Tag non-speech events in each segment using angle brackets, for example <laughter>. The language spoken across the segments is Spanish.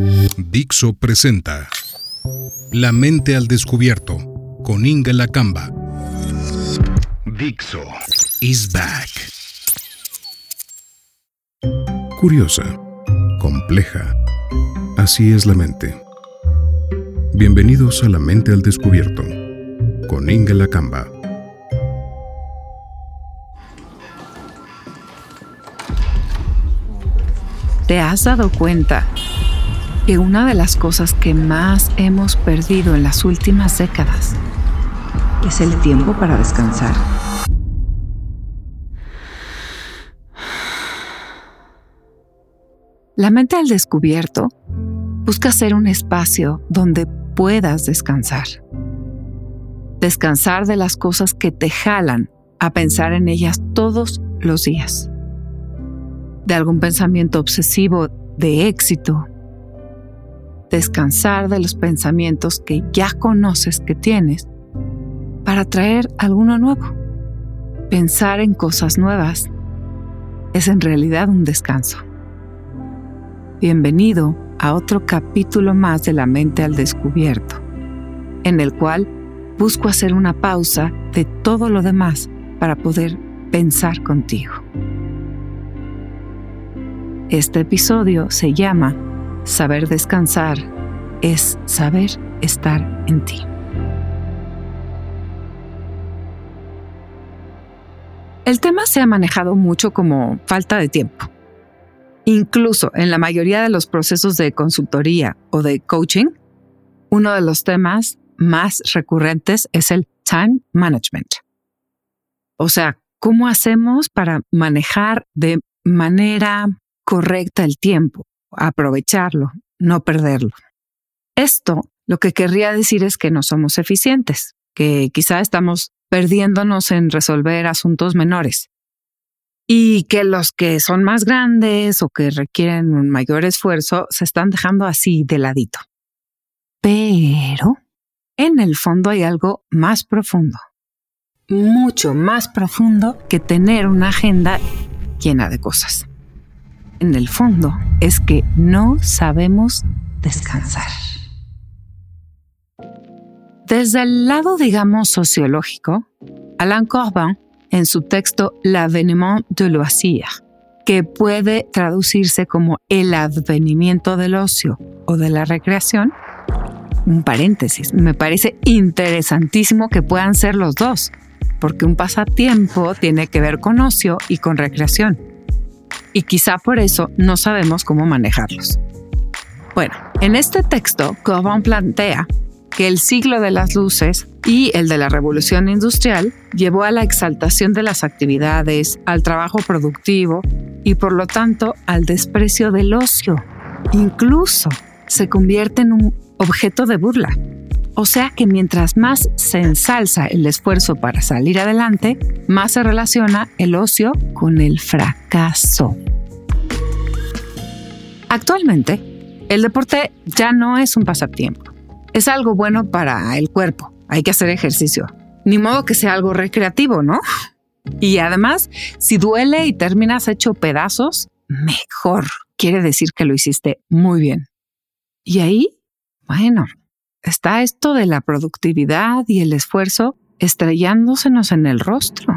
Dixo presenta La mente al descubierto con Inga Lacamba. Dixo is back. Curiosa, compleja. Así es la mente. Bienvenidos a La mente al descubierto con Inga Lacamba. ¿Te has dado cuenta que una de las cosas que más hemos perdido en las últimas décadas es el tiempo para descansar? La mente al descubierto busca ser un espacio donde puedas descansar. Descansar de las cosas que te jalan a pensar en ellas todos los días de algún pensamiento obsesivo de éxito. Descansar de los pensamientos que ya conoces que tienes para traer alguno nuevo. Pensar en cosas nuevas es en realidad un descanso. Bienvenido a otro capítulo más de la mente al descubierto, en el cual busco hacer una pausa de todo lo demás para poder pensar contigo. Este episodio se llama Saber descansar es saber estar en ti. El tema se ha manejado mucho como falta de tiempo. Incluso en la mayoría de los procesos de consultoría o de coaching, uno de los temas más recurrentes es el time management. O sea, ¿cómo hacemos para manejar de manera correcta el tiempo, aprovecharlo, no perderlo. Esto lo que querría decir es que no somos eficientes, que quizá estamos perdiéndonos en resolver asuntos menores y que los que son más grandes o que requieren un mayor esfuerzo se están dejando así de ladito. Pero en el fondo hay algo más profundo, mucho más profundo que tener una agenda llena de cosas en el fondo es que no sabemos descansar. Desde el lado, digamos, sociológico, Alain Corbin, en su texto L'avènement de loisir, que puede traducirse como el advenimiento del ocio o de la recreación, un paréntesis, me parece interesantísimo que puedan ser los dos, porque un pasatiempo tiene que ver con ocio y con recreación y quizá por eso no sabemos cómo manejarlos. Bueno, en este texto, Corbin plantea que el siglo de las luces y el de la revolución industrial llevó a la exaltación de las actividades, al trabajo productivo y por lo tanto al desprecio del ocio. Incluso se convierte en un objeto de burla. O sea que mientras más se ensalza el esfuerzo para salir adelante, más se relaciona el ocio con el fracaso. Actualmente, el deporte ya no es un pasatiempo. Es algo bueno para el cuerpo. Hay que hacer ejercicio. Ni modo que sea algo recreativo, ¿no? Y además, si duele y terminas hecho pedazos, mejor. Quiere decir que lo hiciste muy bien. Y ahí, bueno, está esto de la productividad y el esfuerzo estrellándosenos en el rostro.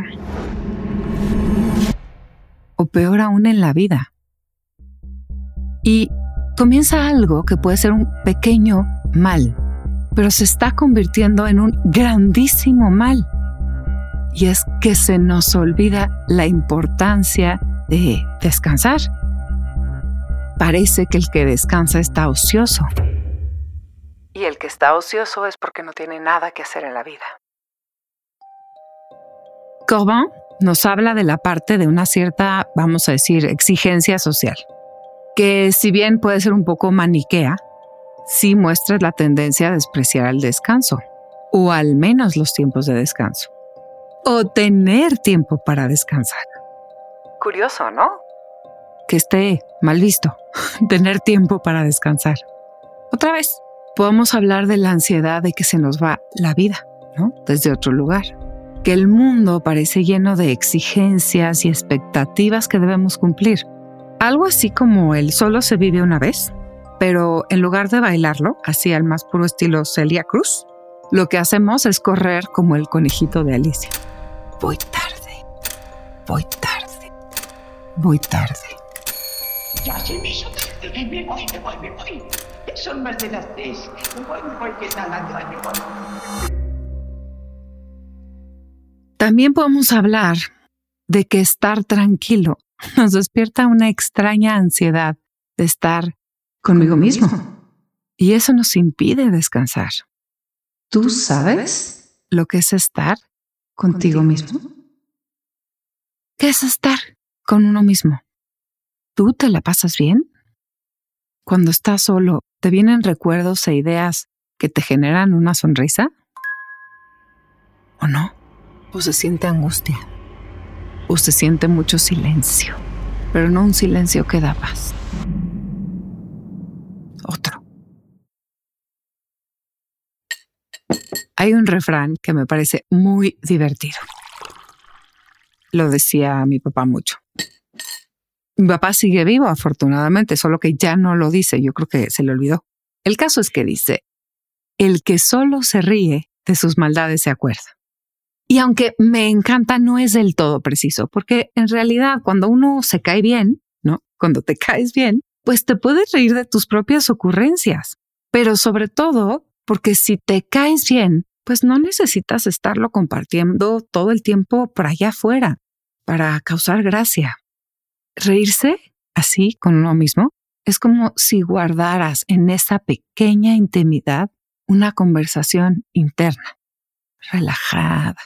O peor aún en la vida. Y comienza algo que puede ser un pequeño mal, pero se está convirtiendo en un grandísimo mal. Y es que se nos olvida la importancia de descansar. Parece que el que descansa está ocioso y el que está ocioso es porque no tiene nada que hacer en la vida. Corbin nos habla de la parte de una cierta, vamos a decir, exigencia social, que si bien puede ser un poco maniquea, sí muestra la tendencia a despreciar el descanso, o al menos los tiempos de descanso, o tener tiempo para descansar. Curioso, ¿no? Que esté mal visto, <laughs> tener tiempo para descansar. Otra vez, podemos hablar de la ansiedad de que se nos va la vida, ¿no? Desde otro lugar. Que el mundo parece lleno de exigencias y expectativas que debemos cumplir. Algo así como el solo se vive una vez. pero en lugar de bailarlo, así al más puro estilo Celia Cruz, lo que hacemos es correr como el conejito de Alicia. Voy tarde, voy tarde, voy tarde. Ya se me hizo tarde, me voy, me voy, me voy. Son más de las tres. También podemos hablar de que estar tranquilo nos despierta una extraña ansiedad de estar conmigo mismo. Y eso nos impide descansar. ¿Tú sabes lo que es estar contigo mismo? ¿Qué es estar con uno mismo? ¿Tú te la pasas bien? Cuando estás solo, ¿te vienen recuerdos e ideas que te generan una sonrisa? ¿O no? ¿O se siente angustia? ¿O se siente mucho silencio? Pero no un silencio que da paz. Otro. Hay un refrán que me parece muy divertido. Lo decía mi papá mucho. Mi papá sigue vivo, afortunadamente, solo que ya no lo dice. Yo creo que se le olvidó. El caso es que dice, el que solo se ríe de sus maldades se acuerda. Y aunque me encanta, no es del todo preciso, porque en realidad cuando uno se cae bien, ¿no? Cuando te caes bien, pues te puedes reír de tus propias ocurrencias. Pero sobre todo, porque si te caes bien, pues no necesitas estarlo compartiendo todo el tiempo por allá afuera para causar gracia. Reírse así con uno mismo es como si guardaras en esa pequeña intimidad una conversación interna, relajada,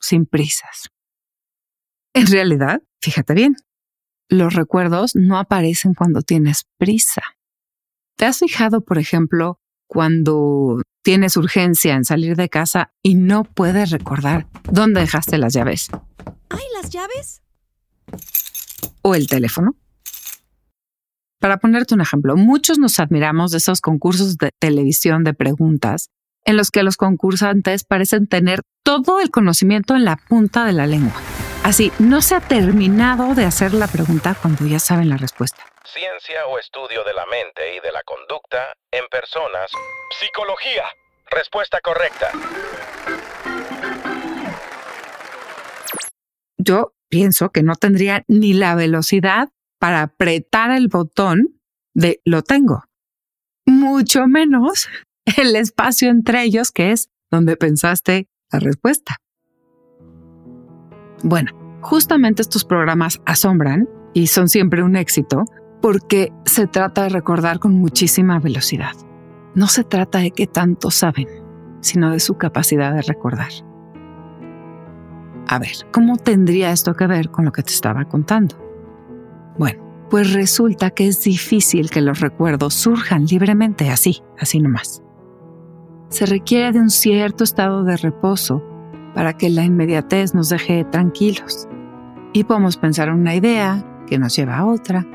sin prisas. En realidad, fíjate bien, los recuerdos no aparecen cuando tienes prisa. ¿Te has fijado, por ejemplo, cuando tienes urgencia en salir de casa y no puedes recordar dónde dejaste las llaves? ¿Ay, las llaves? ¿O el teléfono? Para ponerte un ejemplo, muchos nos admiramos de esos concursos de televisión de preguntas en los que los concursantes parecen tener todo el conocimiento en la punta de la lengua. Así, no se ha terminado de hacer la pregunta cuando ya saben la respuesta. Ciencia o estudio de la mente y de la conducta en personas. Psicología. Respuesta correcta. Yo pienso que no tendría ni la velocidad para apretar el botón de lo tengo. Mucho menos <laughs> el espacio entre ellos que es donde pensaste la respuesta. Bueno, justamente estos programas asombran y son siempre un éxito porque se trata de recordar con muchísima velocidad. No se trata de qué tanto saben, sino de su capacidad de recordar. A ver, ¿cómo tendría esto que ver con lo que te estaba contando? Bueno, pues resulta que es difícil que los recuerdos surjan libremente así, así nomás. Se requiere de un cierto estado de reposo para que la inmediatez nos deje tranquilos. Y podemos pensar en una idea que nos lleva a otra,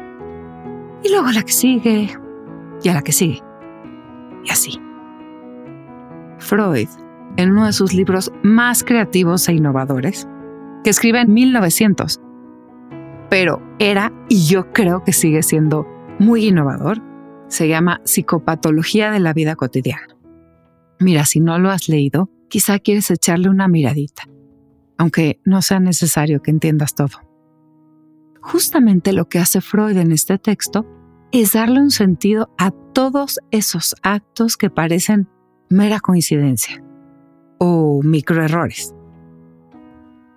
y luego a la que sigue, y a la que sigue, y así. Freud, en uno de sus libros más creativos e innovadores, que escribe en 1900, pero era, y yo creo que sigue siendo muy innovador, se llama Psicopatología de la Vida Cotidiana. Mira, si no lo has leído, quizá quieres echarle una miradita, aunque no sea necesario que entiendas todo. Justamente lo que hace Freud en este texto es darle un sentido a todos esos actos que parecen mera coincidencia o microerrores.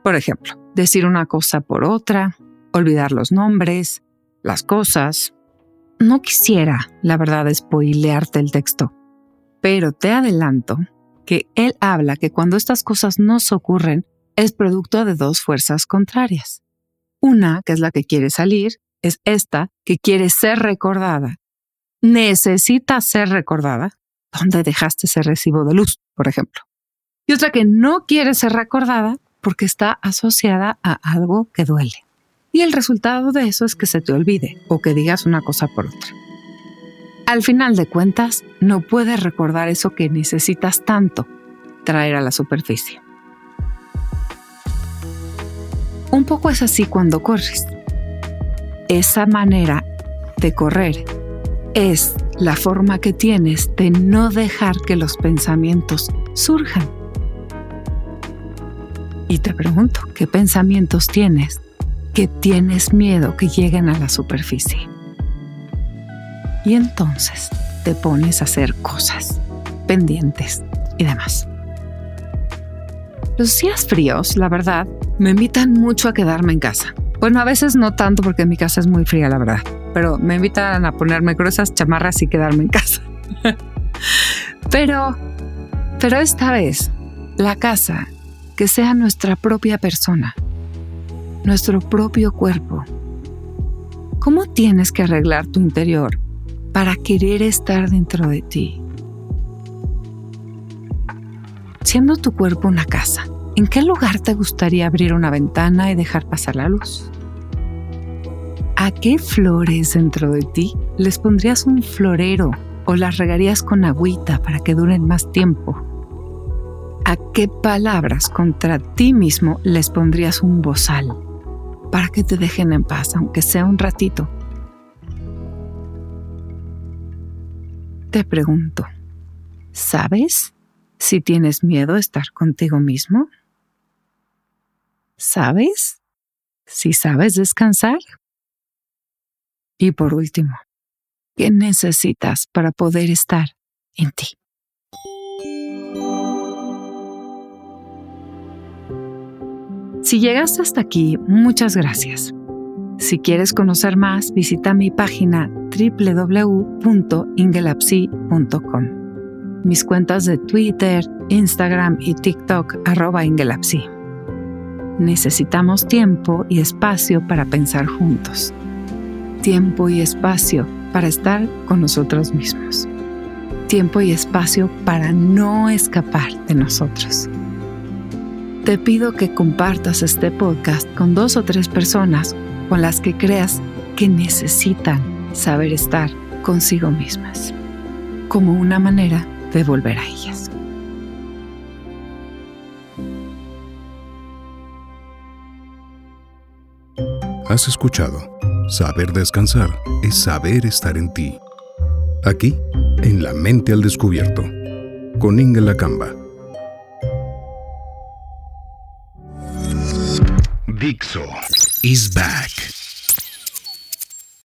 Por ejemplo, decir una cosa por otra, olvidar los nombres, las cosas. No quisiera, la verdad, spoilearte el texto, pero te adelanto que él habla que cuando estas cosas nos ocurren es producto de dos fuerzas contrarias. Una, que es la que quiere salir, es esta que quiere ser recordada. Necesita ser recordada. ¿Dónde dejaste ese recibo de luz, por ejemplo? Y otra que no quiere ser recordada porque está asociada a algo que duele. Y el resultado de eso es que se te olvide o que digas una cosa por otra. Al final de cuentas, no puedes recordar eso que necesitas tanto traer a la superficie. Un poco es así cuando corres. Esa manera de correr es la forma que tienes de no dejar que los pensamientos surjan. Y te pregunto, ¿qué pensamientos tienes que tienes miedo que lleguen a la superficie? Y entonces te pones a hacer cosas, pendientes y demás. Los días fríos, la verdad, me invitan mucho a quedarme en casa. Bueno, a veces no tanto porque mi casa es muy fría, la verdad, pero me invitan a ponerme gruesas chamarras y quedarme en casa. <laughs> pero, pero esta vez, la casa, que sea nuestra propia persona, nuestro propio cuerpo. ¿Cómo tienes que arreglar tu interior para querer estar dentro de ti? Siendo tu cuerpo una casa, ¿en qué lugar te gustaría abrir una ventana y dejar pasar la luz? ¿A qué flores dentro de ti les pondrías un florero o las regarías con agüita para que duren más tiempo? ¿A qué palabras contra ti mismo les pondrías un bozal para que te dejen en paz, aunque sea un ratito? Te pregunto, ¿sabes si tienes miedo a estar contigo mismo? ¿Sabes? Si sabes descansar. Y por último, ¿qué necesitas para poder estar en ti? Si llegaste hasta aquí, muchas gracias. Si quieres conocer más, visita mi página www.ingelapsi.com mis cuentas de Twitter, Instagram y TikTok arroba Ingelapsi. Necesitamos tiempo y espacio para pensar juntos. Tiempo y espacio para estar con nosotros mismos. Tiempo y espacio para no escapar de nosotros. Te pido que compartas este podcast con dos o tres personas con las que creas que necesitan saber estar consigo mismas, como una manera de volver a ellas. Has escuchado. Saber descansar es saber estar en ti. Aquí, en La Mente al Descubierto, con Inga Lacamba. Dixo is back.